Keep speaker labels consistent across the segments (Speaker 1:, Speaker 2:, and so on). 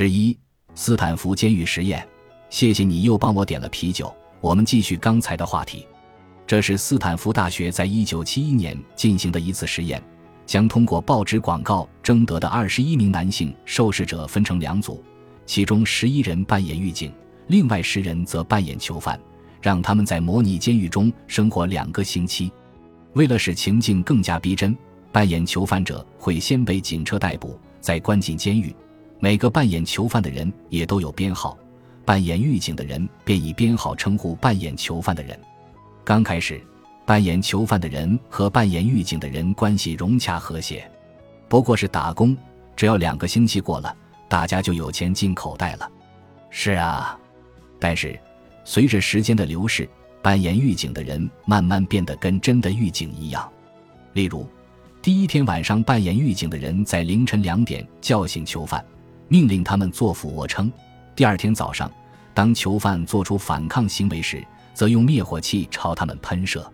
Speaker 1: 十一，斯坦福监狱实验。谢谢你又帮我点了啤酒。我们继续刚才的话题。这是斯坦福大学在一九七一年进行的一次实验，将通过报纸广告征得的二十一名男性受试者分成两组，其中十一人扮演狱警，另外十人则扮演囚犯，让他们在模拟监狱中生活两个星期。为了使情境更加逼真，扮演囚犯者会先被警车逮捕，再关进监狱。每个扮演囚犯的人也都有编号，扮演狱警的人便以编号称呼扮演囚犯的人。刚开始，扮演囚犯的人和扮演狱警的人关系融洽和谐，不过是打工。只要两个星期过了，大家就有钱进口袋了。是啊，但是随着时间的流逝，扮演狱警的人慢慢变得跟真的狱警一样。例如，第一天晚上，扮演狱警的人在凌晨两点叫醒囚犯，命令他们做俯卧撑；第二天早上，当囚犯做出反抗行为时，则用灭火器朝他们喷射。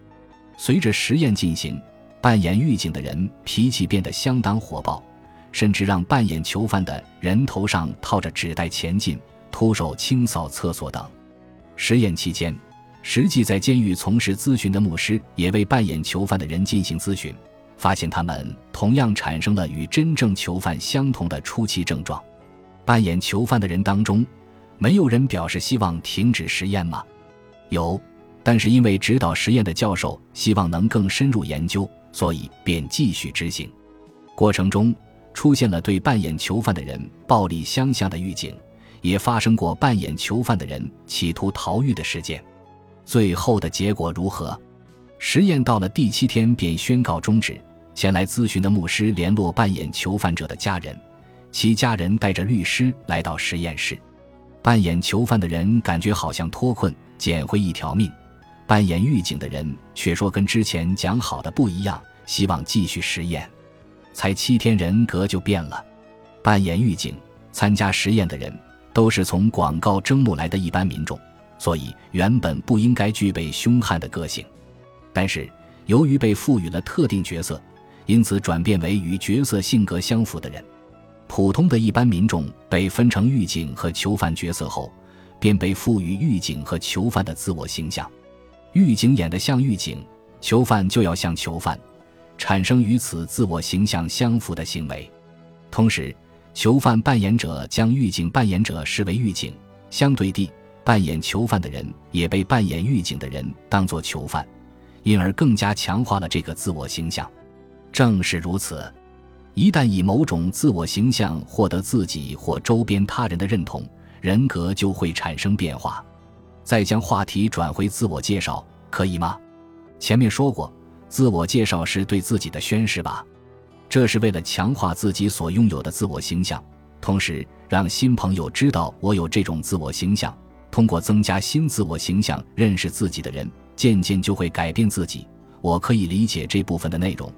Speaker 1: 随着实验进行，扮演狱警的人脾气变得相当火爆，甚至让扮演囚犯的人头上套着纸袋前进，徒手清扫厕所等。实验期间，实际在监狱从事咨询的牧师也为扮演囚犯的人进行咨询，发现他们同样产生了与真正囚犯相同的初期症状。扮演囚犯的人当中，没有人表示希望停止实验吗？有，但是因为指导实验的教授希望能更深入研究，所以便继续执行。过程中出现了对扮演囚犯的人暴力相向的狱警，也发生过扮演囚犯的人企图逃狱的事件。最后的结果如何？实验到了第七天便宣告终止。前来咨询的牧师联络扮演囚犯者的家人，其家人带着律师来到实验室。扮演囚犯的人感觉好像脱困。捡回一条命，扮演狱警的人却说跟之前讲好的不一样，希望继续实验。才七天，人格就变了。扮演狱警、参加实验的人都是从广告征募来的一般民众，所以原本不应该具备凶悍的个性。但是由于被赋予了特定角色，因此转变为与角色性格相符的人。普通的一般民众被分成狱警和囚犯角色后。便被赋予狱警和囚犯的自我形象，狱警演得像狱警，囚犯就要像囚犯，产生与此自我形象相符的行为。同时，囚犯扮演者将狱警扮演者视为狱警，相对地，扮演囚犯的人也被扮演狱警的人当作囚犯，因而更加强化了这个自我形象。正是如此，一旦以某种自我形象获得自己或周边他人的认同。人格就会产生变化，再将话题转回自我介绍，可以吗？前面说过，自我介绍是对自己的宣誓吧？这是为了强化自己所拥有的自我形象，同时让新朋友知道我有这种自我形象。通过增加新自我形象认识自己的人，渐渐就会改变自己。我可以理解这部分的内容。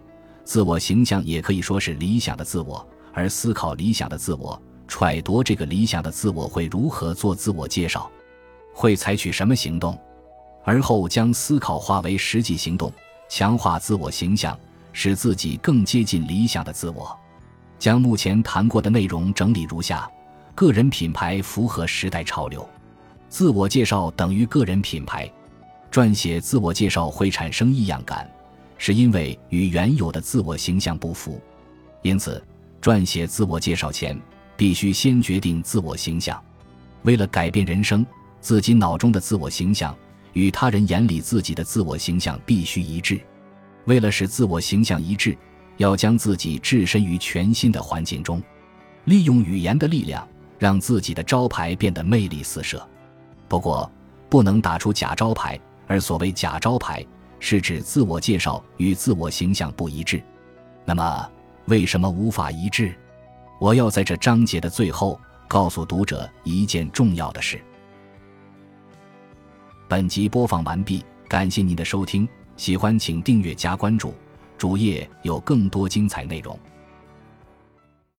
Speaker 1: 自我形象也可以说是理想的自我，而思考理想的自我。揣度这个理想的自我会如何做自我介绍，会采取什么行动，而后将思考化为实际行动，强化自我形象，使自己更接近理想的自我。将目前谈过的内容整理如下：个人品牌符合时代潮流，自我介绍等于个人品牌。撰写自我介绍会产生异样感，是因为与原有的自我形象不符。因此，撰写自我介绍前。必须先决定自我形象，为了改变人生，自己脑中的自我形象与他人眼里自己的自我形象必须一致。为了使自我形象一致，要将自己置身于全新的环境中，利用语言的力量，让自己的招牌变得魅力四射。不过，不能打出假招牌，而所谓假招牌，是指自我介绍与自我形象不一致。那么，为什么无法一致？我要在这章节的最后告诉读者一件重要的事。本集播放完毕，感谢您的收听，喜欢请订阅加关注，主页有更多精彩内容。